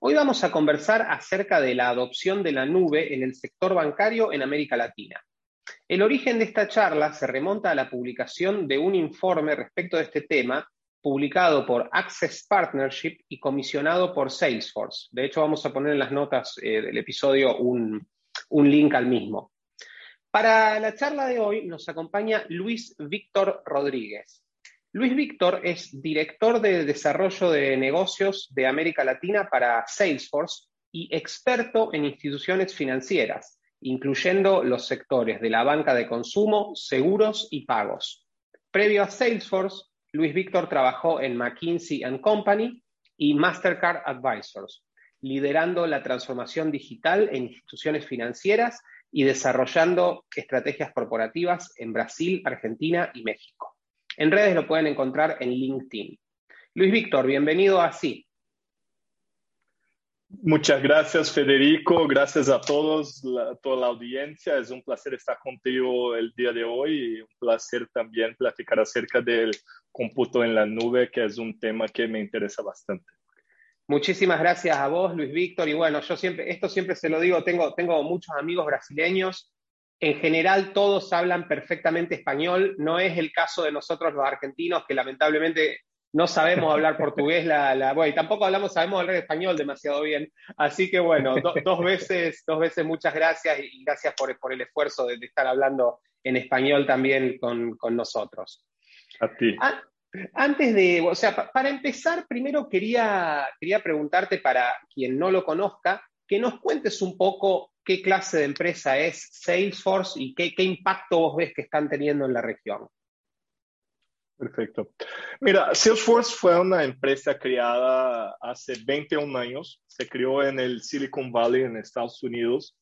Hoy vamos a conversar acerca de la adopción de la nube en el sector bancario en América Latina. El origen de esta charla se remonta a la publicación de un informe respecto de este tema publicado por Access Partnership y comisionado por Salesforce. De hecho, vamos a poner en las notas eh, del episodio un, un link al mismo. Para la charla de hoy nos acompaña Luis Víctor Rodríguez. Luis Víctor es director de desarrollo de negocios de América Latina para Salesforce y experto en instituciones financieras, incluyendo los sectores de la banca de consumo, seguros y pagos. Previo a Salesforce, Luis Víctor trabajó en McKinsey ⁇ Company y Mastercard Advisors, liderando la transformación digital en instituciones financieras y desarrollando estrategias corporativas en Brasil, Argentina y México. En redes lo pueden encontrar en LinkedIn. Luis Víctor, bienvenido a Sí. Muchas gracias, Federico. Gracias a todos, a toda la audiencia. Es un placer estar contigo el día de hoy y un placer también platicar acerca del cómputo en la nube, que es un tema que me interesa bastante. Muchísimas gracias a vos, Luis Víctor. Y bueno, yo siempre, esto siempre se lo digo, tengo, tengo muchos amigos brasileños en general todos hablan perfectamente español, no es el caso de nosotros los argentinos que lamentablemente no sabemos hablar portugués, la, bueno, y tampoco hablamos, sabemos hablar español demasiado bien. Así que bueno, dos, veces, dos veces muchas gracias y gracias por, por el esfuerzo de, estar hablando en español también con, nosotros. A ti. antes de, o sea, para empezar, primero quería, quería preguntarte para quien no lo conozca, que nos cuentes un poco qué clase de empresa es Salesforce y qué, impacto vos ves que están teniendo en la región. Perfecto. Mira, Salesforce fue una empresa creada hace 21 años. Se creó en el Silicon Valley, en Estados Unidos.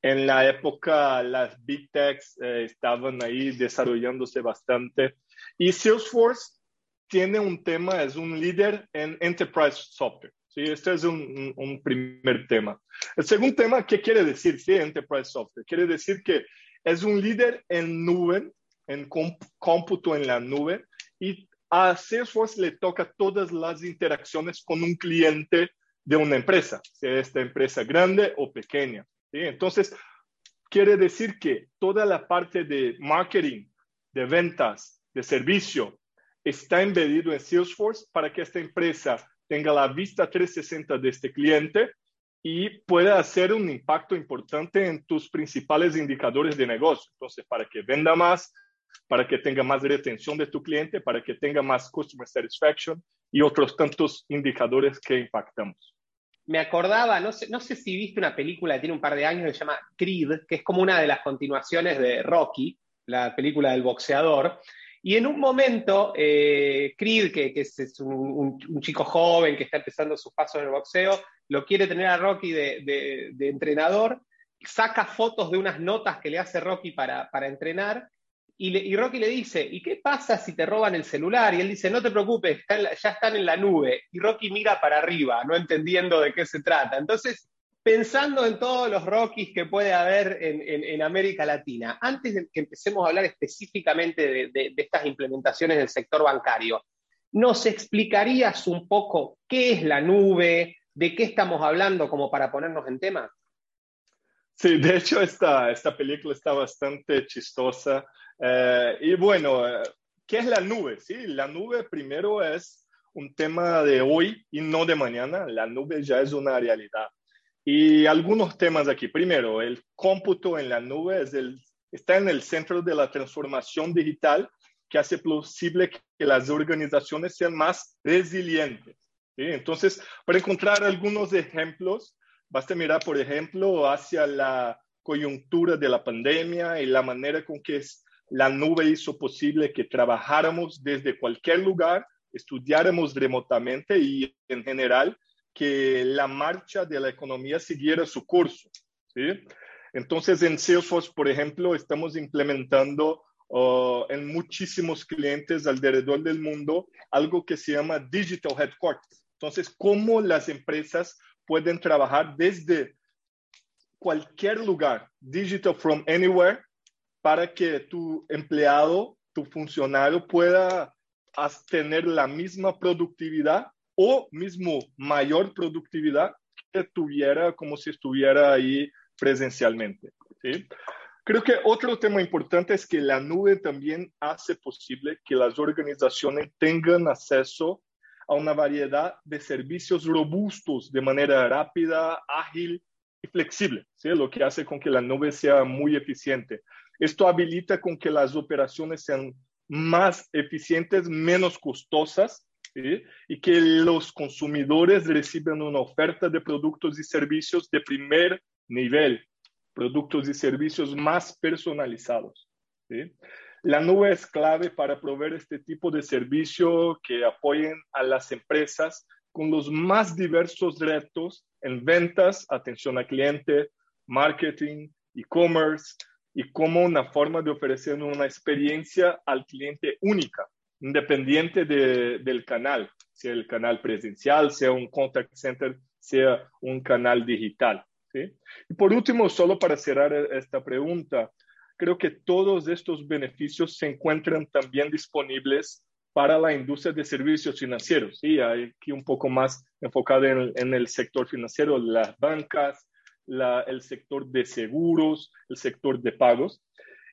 En la época, las Big Techs eh, estaban ahí desarrollándose bastante. Y Salesforce tiene un tema, es un líder en Enterprise Software. ¿Sí? Este es un, primer tema. El segundo tema, ¿qué quiere decir sí, Enterprise Software? Quiere decir que es un líder en nube, en cómputo en la nube, y a Salesforce le toca todas las interacciones con un cliente de una empresa, sea esta empresa grande o pequeña. ¿sí? Entonces, quiere decir que toda la parte de marketing, de ventas, de servicio, está embedido en Salesforce para que esta empresa tenga la vista 360 de este cliente y pueda hacer un impacto importante en tus principales indicadores de negocio. Entonces, para que venda más, para que tenga más retención de tu cliente, para que tenga más customer satisfaction y otros tantos indicadores que impactamos. Me acordaba, no sé, no sé si viste una película que tiene un par de años que se llama Creed, que es como una de las continuaciones de Rocky, la película del boxeador, y en un momento, eh, Creed, que, es, un, chico joven que está empezando sus pasos en el boxeo, lo quiere tener a Rocky de, entrenador, saca fotos de unas notas que le hace Rocky para, entrenar, y, Rocky le dice, ¿y qué pasa si te roban el celular? Y él dice, no te preocupes, ya están en la nube. Y Rocky mira para arriba, no entendiendo de qué se trata. Entonces, pensando en todos los Rockies que puede haber en, América Latina, antes de que empecemos a hablar específicamente de, estas implementaciones del sector bancario, ¿nos explicarías un poco qué es la nube, de qué estamos hablando como para ponernos en tema? Sí, de hecho esta, esta película está bastante chistosa. Eh, y bueno, ¿qué es la nube? Sí, la nube primero es un tema de hoy y no de mañana. La nube ya es una realidad. Y algunos temas aquí. Primero, el cómputo en la nube está en el centro de la transformación digital que hace posible que las organizaciones sean más resilientes. Entonces, para encontrar algunos ejemplos, basta mirar, por ejemplo, hacia la coyuntura de la pandemia y la manera con que la nube hizo posible que trabajáramos desde cualquier lugar, estudiáramos remotamente y en general que la marcha de la economía siguiera su curso. Entonces, en Salesforce, por ejemplo, estamos implementando uh, en muchísimos clientes alrededor del mundo algo que se llama Digital Headquarters. Entonces, cómo las empresas pueden trabajar desde cualquier lugar, digital from anywhere, para que tu empleado, tu funcionario pueda tener la misma productividad o mismo mayor productividad que tuviera como si estuviera ahí presencialmente. Creo que otro tema importante es que la nube también hace posible que las organizaciones tengan acceso a una variedad de servicios robustos de manera rápida, ágil y flexible, ¿sí? lo que hace con que la nube sea muy eficiente. Esto habilita con que las operaciones sean más eficientes, menos costosas y que los consumidores reciban una oferta de productos y servicios de primer nivel, productos y servicios más personalizados. La nube es clave para proveer este tipo de servicio que apoyen a las empresas con los más diversos retos en ventas, atención al cliente, marketing, e-commerce y como una forma de ofrecer una experiencia al cliente única, independiente de, del canal, sea el canal presencial, sea un contact center, sea un canal digital. ¿sí? Y por último, solo para cerrar esta pregunta, creo que todos estos beneficios se encuentran también disponibles para la industria de servicios financieros. Sí, aquí un poco más enfocado en, el sector financiero, las bancas, el sector de seguros, el sector de pagos.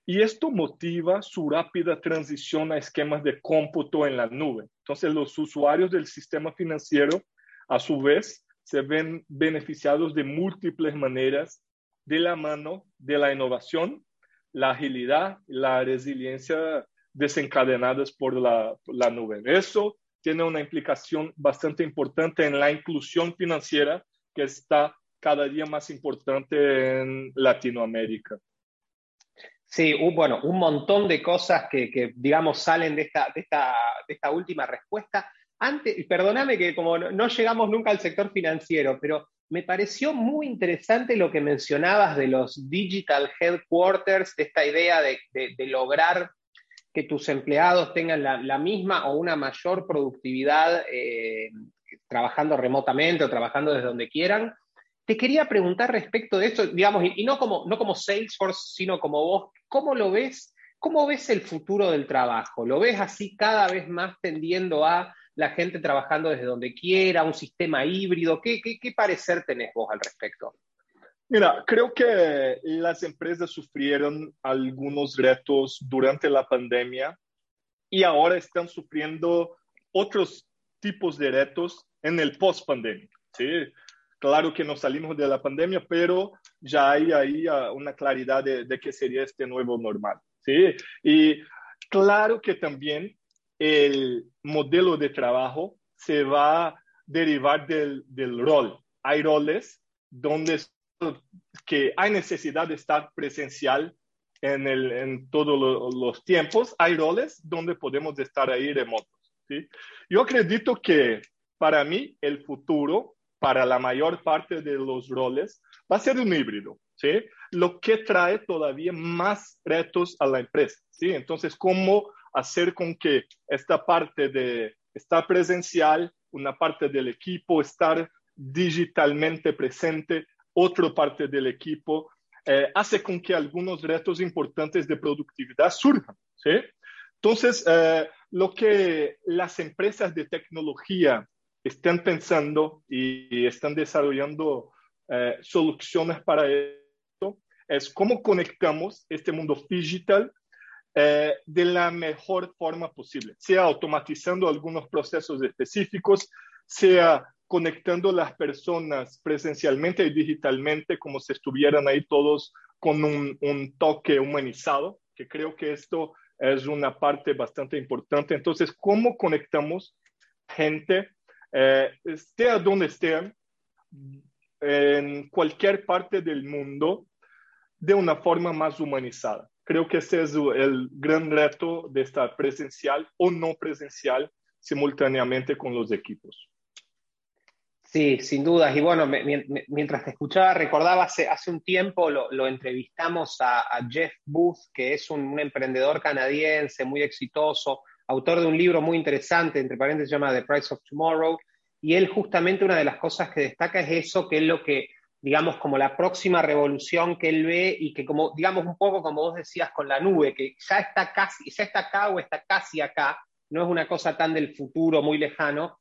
Y esto motiva su rápida transición a esquemas de cómputo en la nube. Entonces, los usuarios del sistema financiero, a su vez, se ven beneficiados de múltiples maneras de la mano de la innovación la agilidad, la resiliencia desencadenadas por la, la nube. Eso tiene una implicación bastante importante en la inclusión financiera que está cada día más importante en Latinoamérica. Sí, bueno, un montón de cosas que, digamos, salen de esta, última respuesta. Antes, perdóname que como no llegamos nunca al sector financiero, pero me pareció muy interesante lo que mencionabas de los digital headquarters, de esta idea de, lograr que tus empleados tengan la, misma o una mayor productividad eh, trabajando remotamente o trabajando desde donde quieran. Te quería preguntar respecto de esto, digamos, y, no como Salesforce, sino como vos, ¿cómo lo ves? ¿Cómo ves el futuro del trabajo? ¿Lo ves así cada vez más tendiendo a la gente trabajando desde donde quiera, un sistema híbrido. ¿Qué, qué, parecer tenés vos al respecto? Mira, creo que las empresas sufrieron algunos retos durante la pandemia y ahora están sufriendo otros tipos de retos en el post-pandemia. ¿sí? Claro que no salimos de la pandemia, pero ya hay ahí ah, una claridad de, de qué sería este nuevo normal. ¿sí? Y claro que también el modelo de trabajo se va a derivar del, rol. Hay roles donde que hay necesidad de estar presencial en, el, en todos los tiempos. Hay roles donde podemos estar ahí remotos. ¿sí? Yo acredito que para mí el futuro, para la mayor parte de los roles, va a ser un híbrido. ¿sí? Lo que trae todavía más retos a la empresa. ¿sí? Entonces, ¿cómo hacer con que esta parte de estar presencial, una parte del equipo, estar digitalmente presente, otra parte del equipo, eh, hace con que algunos retos importantes de productividad surjan. ¿sí? Entonces, eh, lo que las empresas de tecnología están pensando y están desarrollando eh, soluciones para esto es cómo conectamos este mundo digital eh, de la mejor forma posible, sea automatizando algunos procesos específicos, sea conectando las personas presencialmente y digitalmente como si estuvieran ahí todos con un, toque humanizado, que creo que esto es una parte bastante importante. Entonces, ¿cómo conectamos gente, eh, esté a donde estén, en cualquier parte del mundo, de una forma más humanizada? Creo que ese es el gran reto de estar presencial o no presencial simultáneamente con los equipos. Sí, sin dudas. Y bueno, mientras te escuchaba, recordaba hace, hace un tiempo lo, entrevistamos a, Jeff Booth, que es un, emprendedor canadiense muy exitoso, autor de un libro muy interesante, entre paréntesis, se llama The Price of Tomorrow. Y él justamente una de las cosas que destaca es eso, que es lo que, digamos, como la próxima revolución que él ve y que como, digamos, un poco como vos decías con la nube, que ya está casi, ya está acá o está casi acá, no es una cosa tan del futuro muy lejano,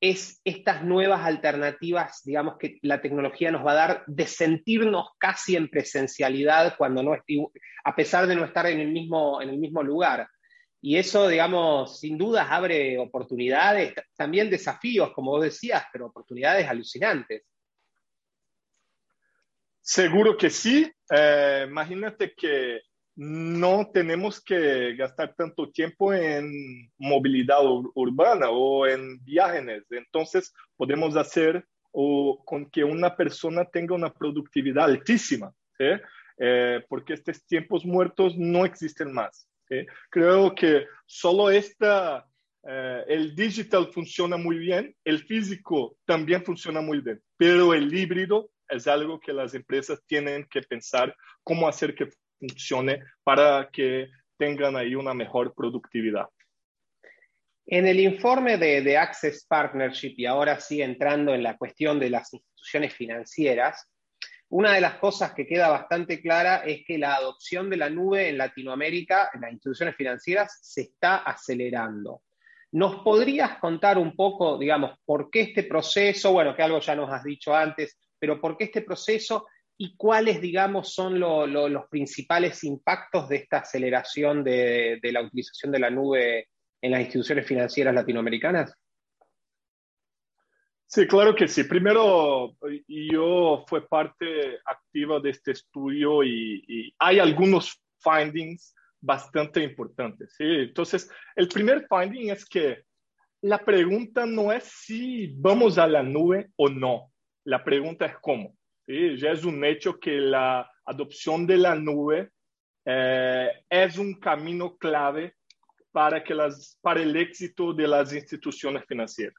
es estas nuevas alternativas, digamos, que la tecnología nos va a dar de sentirnos casi en presencialidad cuando no a pesar de no estar en el mismo, en el mismo lugar. Y eso, digamos, sin dudas abre oportunidades, también desafíos, como vos decías, pero oportunidades alucinantes. Seguro que sí. Eh, imagínate que no tenemos que gastar tanto tiempo en movilidad urbana o en viajes. Entonces, podemos hacer o, con que una persona tenga una productividad altísima, eh, porque estos tiempos muertos no existen más. Creo que solo esta, eh, el digital funciona muy bien, el físico también funciona muy bien, pero el híbrido es algo que las empresas tienen que pensar cómo hacer que funcione para que tengan ahí una mejor productividad. En el informe de, Access Partnership, y ahora sí entrando en la cuestión de las instituciones financieras, una de las cosas que queda bastante clara es que la adopción de la nube en Latinoamérica, en las instituciones financieras, se está acelerando. ¿Nos podrías contar un poco, digamos, por qué este proceso, bueno, que algo ya nos has dicho antes, pero por qué este proceso y cuáles, digamos, son los principales impactos de esta aceleración de, la utilización de la nube en las instituciones financieras latinoamericanas? Sí, claro que sí. Primero, yo fui parte activa de este estudio y, hay algunos findings bastante importantes. ¿sí? Entonces, el primer finding es que la pregunta no es si vamos a la nube o no. La pregunta es cómo. Ya es un hecho que la adopción de la nube eh, es un camino clave para, que las, para el éxito de las instituciones financieras.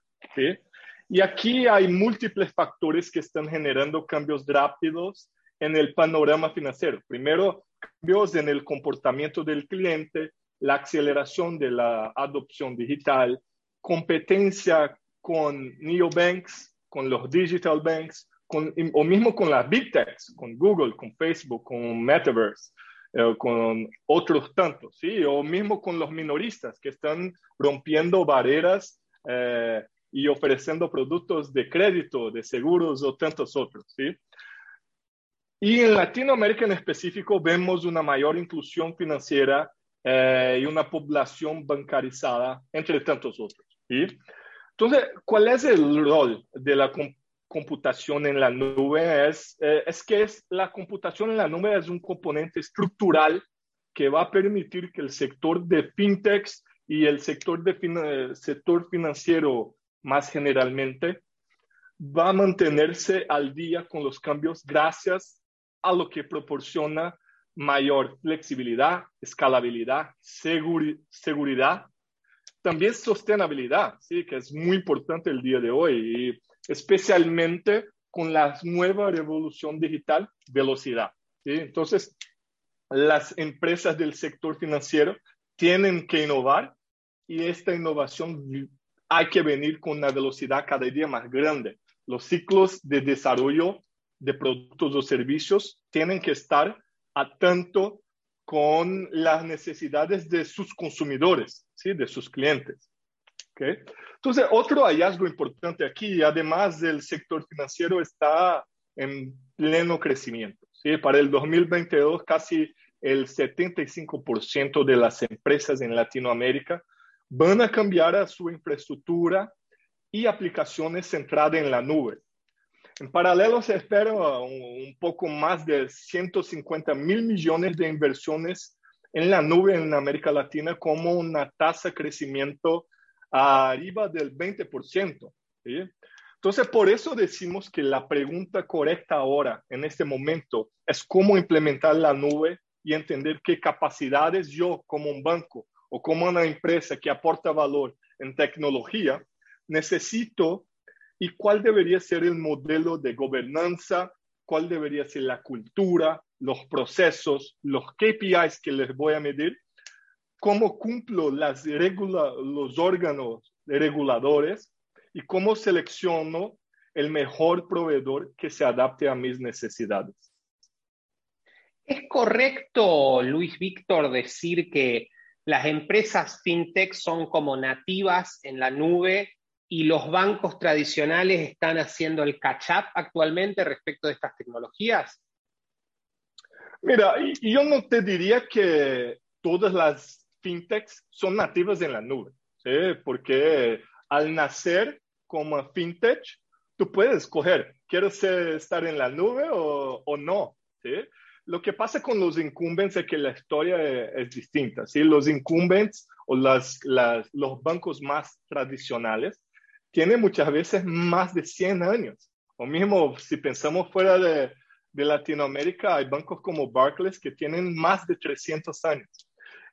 Y aquí hay múltiples factores que están generando cambios rápidos en el panorama financiero. Primero, cambios en el comportamiento del cliente, la aceleración de la adopción digital, competencia con neobanks, con los digital banks, o mismo con las big techs, con Google, con Facebook, con Metaverse, eh, con otros tantos, ¿sí? O mismo con los minoristas que están rompiendo barreras eh, y ofreciendo productos de crédito, de seguros o tantos otros, ¿sí? Y en Latinoamérica en específico vemos una mayor inclusión financiera eh, y una población bancarizada, entre tantos otros. ¿sí? Entonces, ¿cuál es el rol de la computación en la nube es, eh, es que es, la computación en la nube es un componente estructural que va a permitir que el sector de fintechs y el sector, de sector financiero más generalmente va a mantenerse al día con los cambios gracias a lo que proporciona mayor flexibilidad, escalabilidad, seguridad, también sostenibilidad, ¿sí? que es muy importante el día de hoy. Especialmente con la nueva revolución digital, velocidad. Entonces, las empresas del sector financiero tienen que innovar y esta innovación hay que venir con una velocidad cada día más grande. Los ciclos de desarrollo de productos o servicios tienen que estar a tanto con las necesidades de sus consumidores, ¿sí? de sus clientes. ¿okay? Entonces, otro hallazgo importante aquí, además del sector financiero, está en pleno crecimiento. ¿sí? Para el 2022, casi el 75% de las empresas en Latinoamérica van a cambiar a su infraestructura y aplicaciones centradas en la nube. En paralelo, se espera un, poco más de 150 mil millones de inversiones en la nube en América Latina como una tasa de crecimiento arriba del 20%. Entonces, por eso decimos que la pregunta correcta ahora, en este momento, es cómo implementar la nube y entender qué capacidades yo como un banco o como una empresa que aporta valor en tecnología necesito y cuál debería ser el modelo de gobernanza, cuál debería ser la cultura, los procesos, los KPIs que les voy a medir, cómo cumplo las los órganos reguladores y cómo selecciono el mejor proveedor que se adapte a mis necesidades. ¿Es correcto, Luis Víctor, decir que las empresas fintech son como nativas en la nube y los bancos tradicionales están haciendo el catch-up actualmente respecto de estas tecnologías? Mira, yo no te diría que todas las fintechs son nativas en la nube, ¿sí? porque al nacer como fintech, tú puedes escoger, ¿quieres estar en la nube o, o no? ¿sí? Lo que pasa con los incumbents es que la historia es, distinta. ¿sí? Los incumbents o las, las, los bancos más tradicionales tienen muchas veces más de 100 años. O mismo si pensamos fuera de, de Latinoamérica, hay bancos como Barclays que tienen más de 300 años.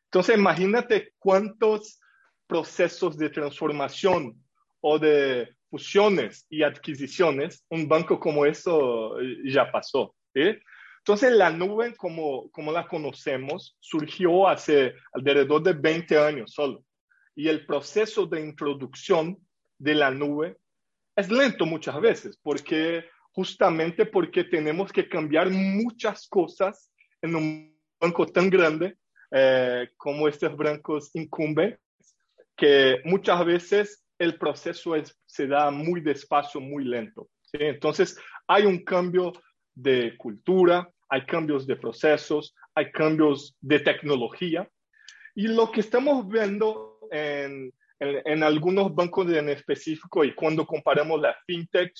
Entonces, imagínate cuántos procesos de transformación o de fusiones y adquisiciones un banco como eso ya pasó. Entonces, la nube, como, como la conocemos, surgió hace alrededor de 20 años solo. Y el proceso de introducción de la nube es lento muchas veces, porque justamente porque tenemos que cambiar muchas cosas en un banco tan grande eh, como estos bancos incumben, que muchas veces el proceso se da muy despacio, muy lento. Entonces, hay un cambio de cultura, hay cambios de procesos, hay cambios de tecnología. Y lo que estamos viendo en, en, algunos bancos en específico y cuando comparamos la fintech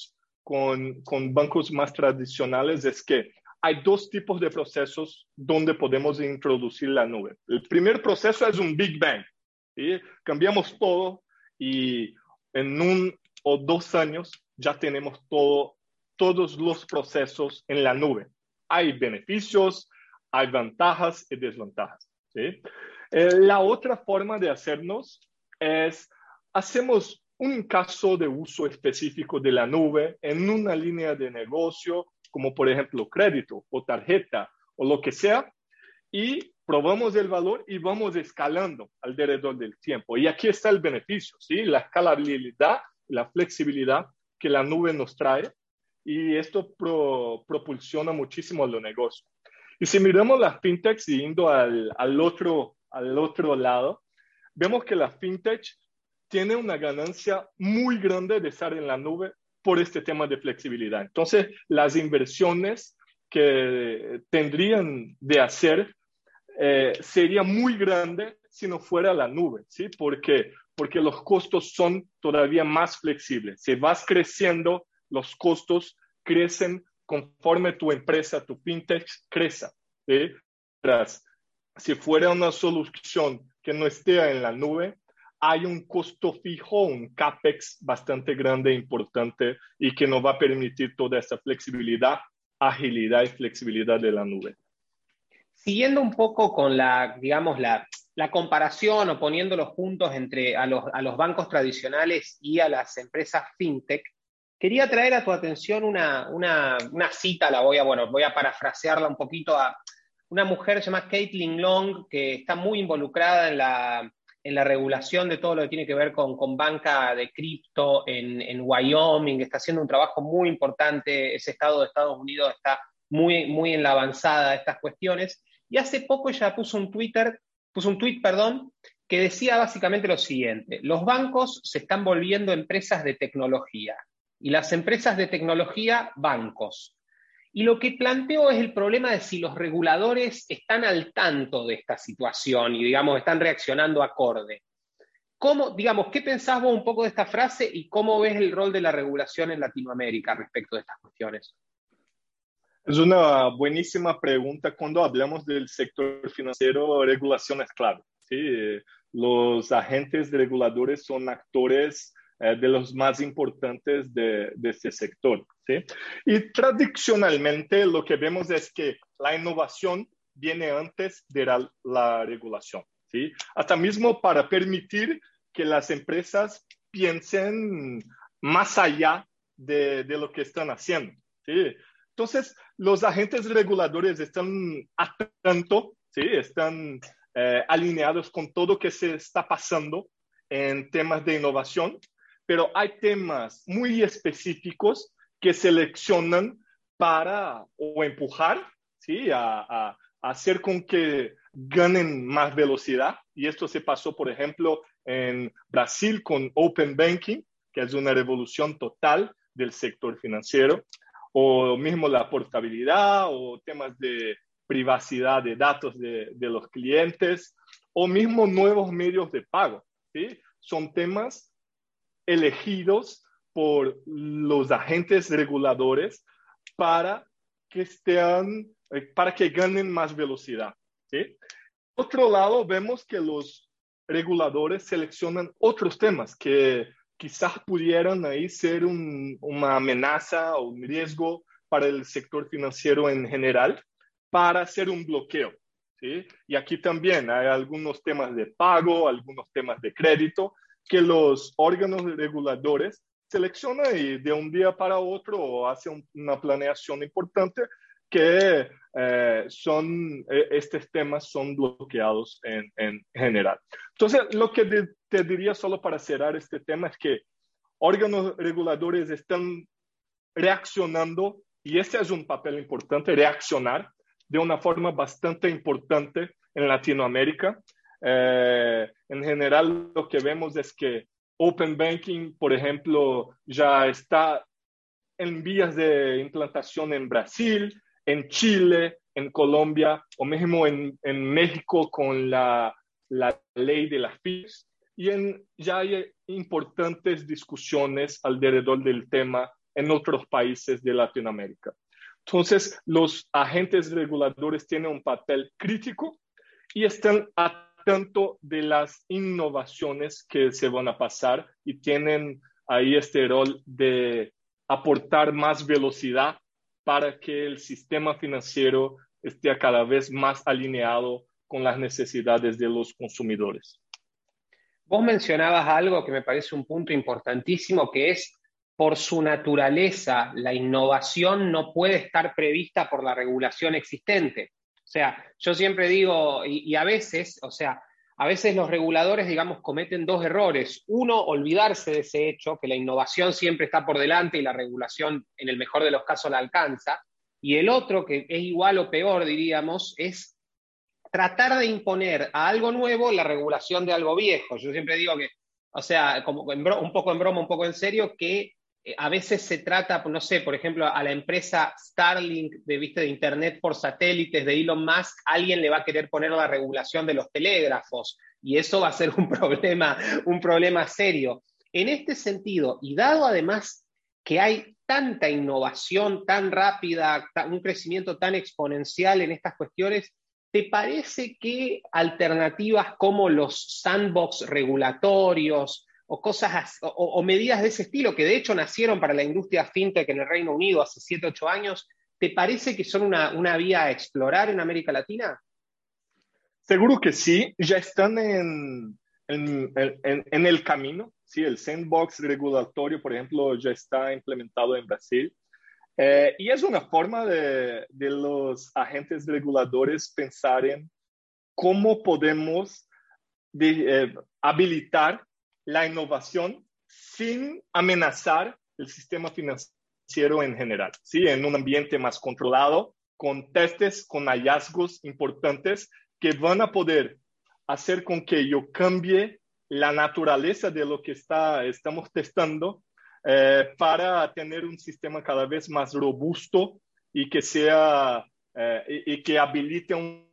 con, con bancos más tradicionales es que hay dos tipos de procesos donde podemos introducir la nube. El primer proceso es un Big Bang. Cambiamos todo y en un o dos años ya tenemos todo, todos los procesos en la nube. Hay beneficios, hay ventajas y desventajas. Eh, la otra forma de hacernos es, hacemos un caso de uso específico de la nube en una línea de negocio, como por ejemplo crédito o tarjeta o lo que sea, y probamos el valor y vamos escalando alrededor del tiempo. Y aquí está el beneficio, ¿sí? La escalabilidad, la flexibilidad que la nube nos trae y esto propulsiona muchísimo los negocios. Y si miramos las fintechs yendo al, al, otro, al otro lado, vemos que la fintech tiene una ganancia muy grande de estar en la nube por este tema de flexibilidad. Entonces, las inversiones que tendrían de hacer eh, sería muy grande si no fuera la nube, ¿sí? Porque, porque los costos son todavía más flexibles. Si vas creciendo, los costos crecen conforme tu empresa, tu fintech crece. ¿sí? Si fuera una solución que no esté en la nube, hay un costo fijo, un CAPEX bastante grande e importante y que nos va a permitir toda esa flexibilidad, agilidad y flexibilidad de la nube. Siguiendo un poco con la, digamos, la, comparación o poniéndolos juntos entre a los, a los, bancos tradicionales y a las empresas fintech, quería traer a tu atención una, una, una, cita, la voy a, bueno, voy a parafrasearla un poquito a una mujer llamada Caitlin Long, que está muy involucrada en la, en la regulación de todo lo que tiene que ver con, con banca de cripto en, en Wyoming, está haciendo un trabajo muy importante, ese estado de Estados Unidos está muy, muy en la avanzada de estas cuestiones, y hace poco ella puso un Twitter, puso un tweet, perdón, que decía básicamente lo siguiente: los bancos se están volviendo empresas de tecnología y las empresas de tecnología bancos. Y lo que planteo es el problema de si los reguladores están al tanto de esta situación y, digamos, están reaccionando acorde. ¿Cómo, digamos, qué pensás vos un poco de esta frase y cómo ves el rol de la regulación en Latinoamérica respecto de estas cuestiones? Es una buenísima pregunta. Cuando hablamos del sector financiero, regulación es clave. ¿sí? Los agentes reguladores son actores eh, de los más importantes de, de este sector. ¿sí? Y tradicionalmente lo que vemos es que la innovación viene antes de la, la regulación. ¿sí? Hasta mismo para permitir que las empresas piensen más allá de, lo que están haciendo. ¿sí? Entonces, los agentes reguladores están atentos, ¿sí? están eh, alineados con todo lo que se está pasando en temas de innovación, pero hay temas muy específicos que seleccionan para o empujar, ¿sí? a, hacer con que ganen más velocidad. Y esto se pasó, por ejemplo, en Brasil con Open Banking, que es una revolución total del sector financiero, o mismo la portabilidad o temas de privacidad de datos de, de los clientes, o mismo nuevos medios de pago. ¿sí? Son temas elegidos por los agentes reguladores para que estén, eh, para que ganen más velocidad. ¿sí? otro lado, vemos que los reguladores seleccionan otros temas que quizás pudieran ahí ser una amenaza o un riesgo para el sector financiero en general para hacer un bloqueo. Y aquí también hay algunos temas de pago, algunos temas de crédito que los órganos reguladores seleccionan y de un día para otro hacen una planeación importante que eh, son, eh, estos temas son bloqueados en, en, general. Entonces, lo que te diría solo para cerrar este tema es que órganos reguladores están reaccionando, y este es un papel importante, reaccionar de una forma bastante importante en Latinoamérica. Eh, en general, lo que vemos es que Open Banking, por ejemplo, ya está en vías de implantación en Brasil, en Chile, en Colombia o mismo en, en México con la, la, ley de las FIPS. Y en, ya hay importantes discusiones alrededor del tema en otros países de Latinoamérica. Entonces, los agentes reguladores tienen un papel crítico y están atentos de las innovaciones que se van a pasar y tienen ahí este rol de aportar más velocidad para que el sistema financiero esté cada vez más alineado con las necesidades de los consumidores. Vos mencionabas algo que me parece un punto importantísimo, que es por su naturaleza, la innovación no puede estar prevista por la regulación existente. O sea, yo siempre digo, y, a veces, o sea, a veces los reguladores, digamos, cometen dos errores. Uno, olvidarse de ese hecho, que la innovación siempre está por delante y la regulación, en el mejor de los casos, la alcanza. Y el otro, que es igual o peor, diríamos, es tratar de imponer a algo nuevo la regulación de algo viejo. Yo siempre digo que, o sea, como un poco en broma, un poco en serio, que a veces se trata, no sé, por ejemplo, a la empresa Starlink de, ¿viste, de Internet por satélites de Elon Musk, alguien le va a querer poner la regulación de los telégrafos y eso va a ser un problema, un problema serio. En este sentido, y dado además que hay tanta innovación tan rápida, un crecimiento tan exponencial en estas cuestiones, ¿te parece que alternativas como los sandbox regulatorios, o cosas o, medidas de ese estilo que de hecho nacieron para la industria fintech en el Reino Unido hace 7, 8 años, ¿te parece que son una, una, vía a explorar en América Latina? Seguro que sí, ya están en, en, en, el camino. Sí, el sandbox regulatorio, por ejemplo, ya está implementado en Brasil. Eh, y es una forma de, de, los agentes reguladores pensar en cómo podemos de, eh, habilitar la innovación sin amenazar el sistema financiero en general, ¿sí? En un ambiente más controlado, con testes, con hallazgos importantes que van a poder hacer con que yo cambie la naturaleza de lo que está, estamos testando eh, para tener un sistema cada vez más robusto y que sea eh, y, que habilite un,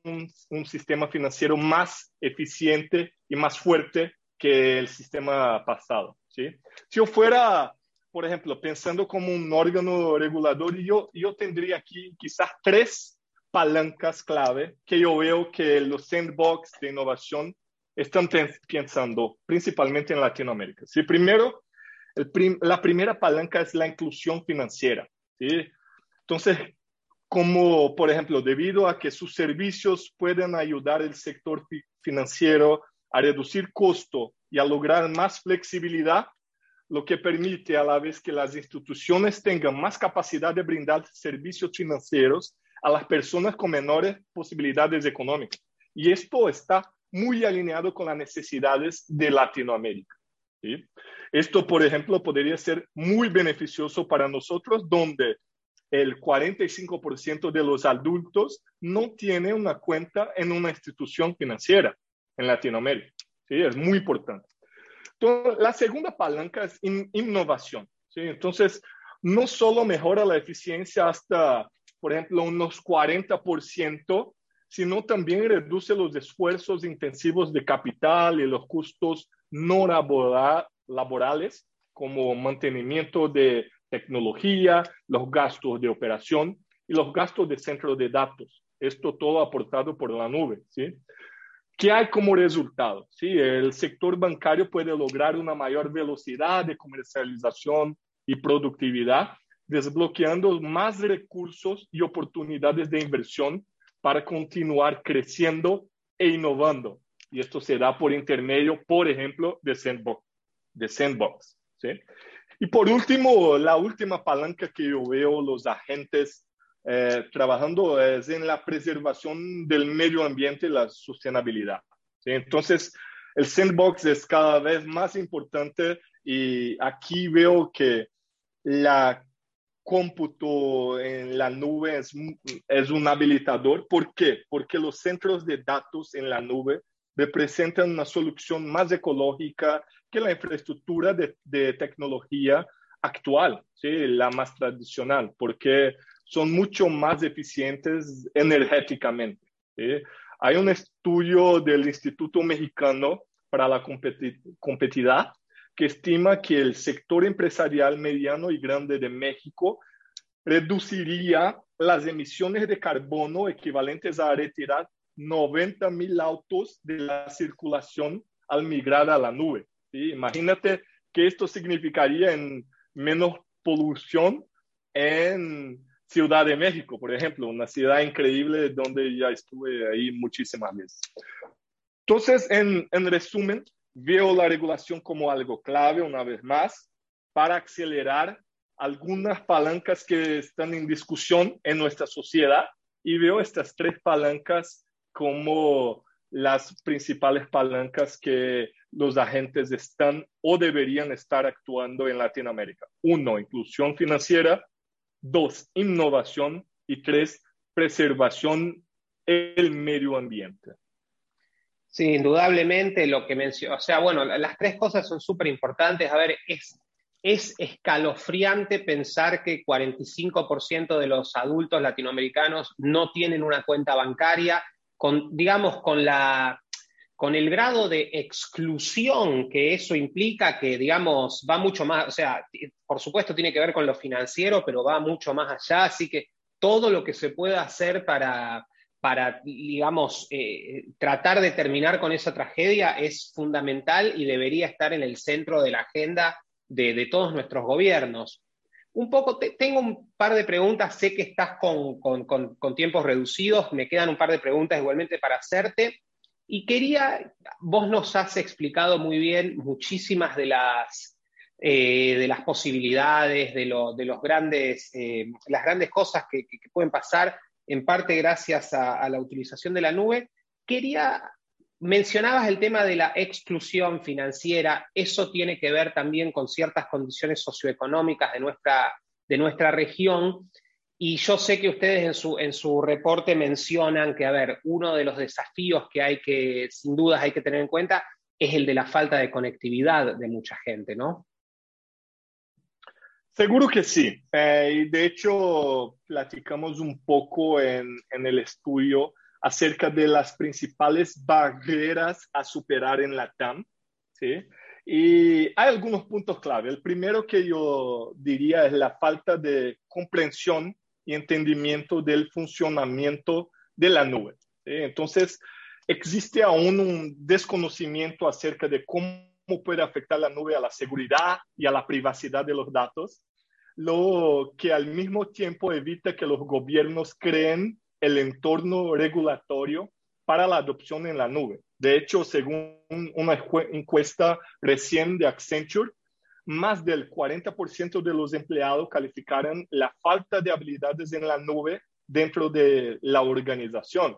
un, sistema financiero más eficiente y más fuerte que el sistema pasado. ¿sí? Si yo fuera, por ejemplo, pensando como un órgano regulador, yo, yo tendría aquí quizás tres palancas clave que yo veo que los sandbox de innovación están pensando, principalmente en Latinoamérica. ¿sí? Primero, el la primera palanca es la inclusión financiera. ¿sí? Entonces, como por ejemplo, debido a que sus servicios pueden ayudar al sector financiero a reducir costo y a lograr más flexibilidad, lo que permite a la vez que las instituciones tengan más capacidad de brindar servicios financieros a las personas con menores posibilidades económicas. Y esto está muy alineado con las necesidades de Latinoamérica. Esto, por ejemplo, podría ser muy beneficioso para nosotros, donde el 45% de los adultos no tiene una cuenta en una institución financiera en Latinoamérica. ¿sí? Es muy importante. Entonces, la segunda palanca es innovación. ¿sí? Entonces, no solo mejora la eficiencia hasta, por ejemplo, unos 40%, sino también reduce los esfuerzos intensivos de capital y los costos no laborales, como mantenimiento de tecnología, los gastos de operación y los gastos de centro de datos. Esto todo aportado por la nube, ¿sí? ¿Qué hay como resultado? ¿Sí? El sector bancario puede lograr una mayor velocidad de comercialización y productividad, desbloqueando más recursos y oportunidades de inversión para continuar creciendo e innovando. Y esto se da por intermedio, por ejemplo, de Sandbox. De Sandbox ¿sí? Y por último, la última palanca que yo veo los agentes eh, trabajando es en la preservación del medio ambiente y la sostenibilidad. Entonces, el sandbox es cada vez más importante y aquí veo que la cómputo en la nube es, es un habilitador. ¿Por qué? Porque los centros de datos en la nube representan una solución más ecológica que la infraestructura de, de tecnología actual, ¿sí? la más tradicional, porque son mucho más eficientes energéticamente. Hay un estudio del Instituto Mexicano para la Competitividad que estima que el sector empresarial mediano y grande de México reduciría las emisiones de carbono equivalentes a retirar 90 mil autos de la circulación al migrar a la nube. Imagínate que esto significaría en menos polución en Ciudad de México, por ejemplo, una ciudad increíble donde ya estuve ahí muchísimas veces. Entonces, en, en resumen, veo la regulación como algo clave, una vez más, para acelerar algunas palancas que están en discusión en nuestra sociedad y veo estas tres palancas como las principales palancas que los agentes están o deberían estar actuando en Latinoamérica. Uno, inclusión financiera. Dos, innovación. Y tres, preservación del medio ambiente. Sí, indudablemente lo que mencionó, o sea, bueno, las tres cosas son súper importantes. A ver, es, es escalofriante pensar que 45% de los adultos latinoamericanos no tienen una cuenta bancaria, con, digamos, con la con el grado de exclusión que eso implica, que digamos va mucho más, o sea, por supuesto tiene que ver con lo financiero, pero va mucho más allá, así que todo lo que se pueda hacer para, para digamos, eh, tratar de terminar con esa tragedia es fundamental y debería estar en el centro de la agenda de, todos nuestros gobiernos. Un poco, tengo un par de preguntas, sé que estás con, con tiempos reducidos, me quedan un par de preguntas igualmente para hacerte. Y quería, vos nos has explicado muy bien muchísimas de las, eh, de las posibilidades, de, los grandes, eh, las grandes cosas que, pueden pasar, en parte gracias a, la utilización de la nube. Quería, mencionabas el tema de la exclusión financiera, eso tiene que ver también con ciertas condiciones socioeconómicas de nuestra, de nuestra región. Y yo sé que ustedes en su, en su reporte mencionan que, a ver, uno de los desafíos que hay que, sin dudas, hay que tener en cuenta es el de la falta de conectividad de mucha gente, ¿no? Seguro que sí. Eh, de hecho, platicamos un poco en, en, el estudio acerca de las principales barreras a superar en la TAM. ¿sí? Y hay algunos puntos clave. El primero que yo diría es la falta de comprensión y entendimiento del funcionamiento de la nube. Entonces, existe aún un desconocimiento acerca de cómo puede afectar la nube a la seguridad y a la privacidad de los datos, lo que al mismo tiempo evita que los gobiernos creen el entorno regulatorio para la adopción en la nube. De hecho, según una encuesta recién de Accenture, más del 40% de los empleados calificaron la falta de habilidades en la nube dentro de la organización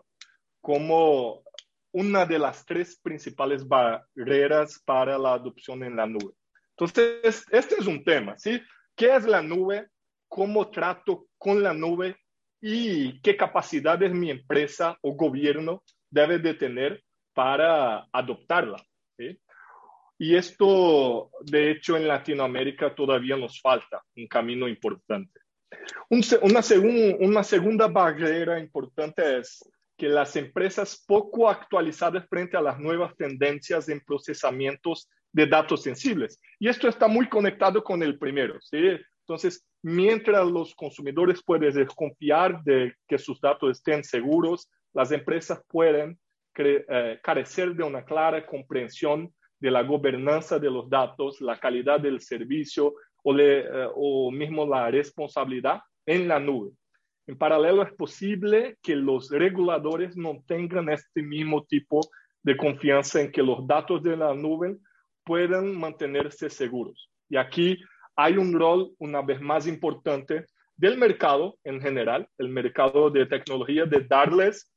como una de las tres principales barreras para la adopción en la nube. Entonces, este es un tema, ¿sí? ¿Qué es la nube? ¿Cómo trato con la nube? ¿Y qué capacidades mi empresa o gobierno debe de tener para adoptarla? ¿sí? Y esto, de hecho, en Latinoamérica todavía nos falta un camino importante. una, segunda barrera importante es que las empresas poco actualizadas frente a las nuevas tendencias en procesamientos de datos sensibles. Y esto está muy conectado con el primero. Entonces, mientras los consumidores pueden desconfiar de que sus datos estén seguros, las empresas pueden eh, carecer de una clara comprensión de la gobernanza de los datos, la calidad del servicio o, le, eh, o mismo la responsabilidad en la nube. En paralelo, es posible que los reguladores no tengan este mismo tipo de confianza en que los datos de la nube puedan mantenerse seguros. Y aquí hay un rol, una vez más importante, del mercado en general, el mercado de tecnología, de darles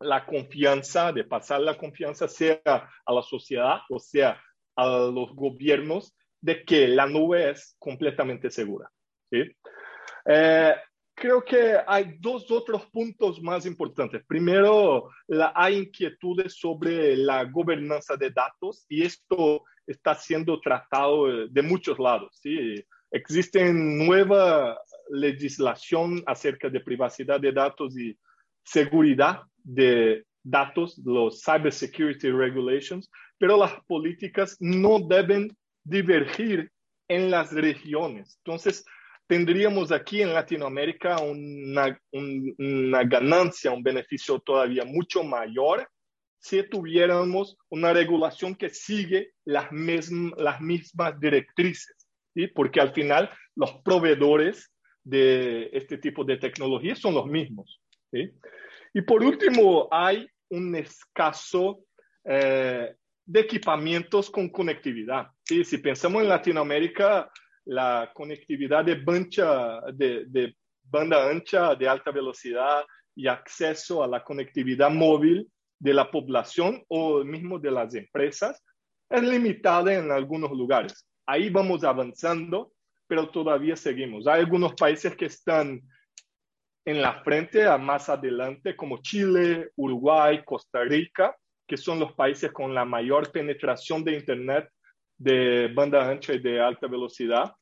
la confianza, de pasar la confianza, sea a la sociedad o sea a los gobiernos, de que la nube es completamente segura. Eh, creo que hay dos otros puntos más importantes. Primero, la, hay inquietudes sobre la gobernanza de datos y esto está siendo tratado de muchos lados. ¿sí? Existe nueva legislación acerca de privacidad de datos y seguridad de datos, los Cybersecurity Regulations, pero las políticas no deben divergir en las regiones. Entonces, tendríamos aquí en Latinoamérica una, una ganancia, un beneficio todavía mucho mayor si tuviéramos una regulación que sigue las, las mismas directrices, ¿sí? porque al final los proveedores de este tipo de tecnología son los mismos. ¿Sí? Y por último, hay un escaso eh, de equipamientos con conectividad. ¿sí? Si pensamos en Latinoamérica, la conectividad de, de, banda ancha de alta velocidad y acceso a la conectividad móvil de la población o mismo de las empresas es limitada en algunos lugares. Ahí vamos avanzando, pero todavía seguimos. Hay algunos países que están en la frente a más adelante, como Chile, Uruguay, Costa Rica, que son los países con la mayor penetración de Internet de banda ancha y de alta velocidad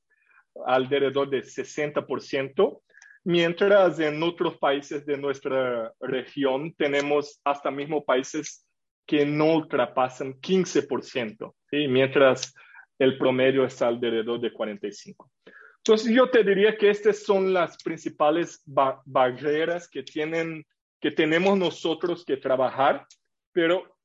alrededor de 60%, mientras en otros países de nuestra región tenemos hasta mismo países que no ultrapasan 15%, ¿sí? mientras el promedio está alrededor de 45%. Entonces yo te diría que estas son las principales barreras que, tienen, que tenemos nosotros que trabajar, pero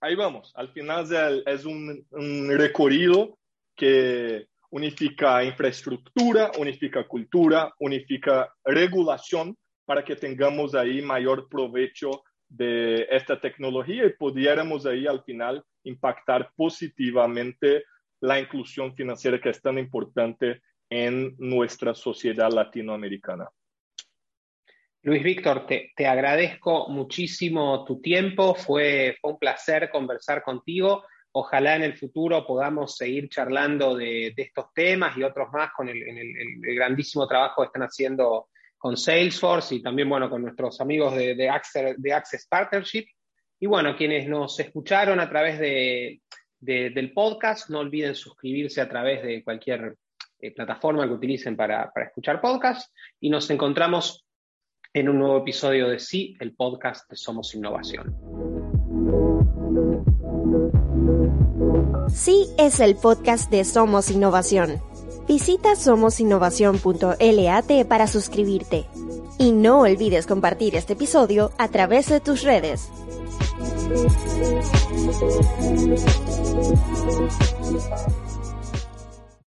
ahí vamos, al final es un, un recorrido que unifica infraestructura, unifica cultura, unifica regulación para que tengamos ahí mayor provecho de esta tecnología y pudiéramos ahí al final impactar positivamente la inclusión financiera que es tan importante en nuestra sociedad latinoamericana. Luis Víctor, te, te agradezco muchísimo tu tiempo, fue, fue un placer conversar contigo. Ojalá en el futuro podamos seguir charlando de, estos temas y otros más con el, grandísimo trabajo que están haciendo con Salesforce y también, bueno, con nuestros amigos de, Access, Partnership. Y bueno, quienes nos escucharon a través del podcast, no olviden suscribirse a través de cualquier eh, plataforma que utilicen para, para escuchar podcast y nos encontramos en un nuevo episodio de Sí, el podcast de Somos Innovación. Sí es el podcast de Somos Innovación. Visita somosinnovación.lat para suscribirte. Y no olvides compartir este episodio a través de tus redes.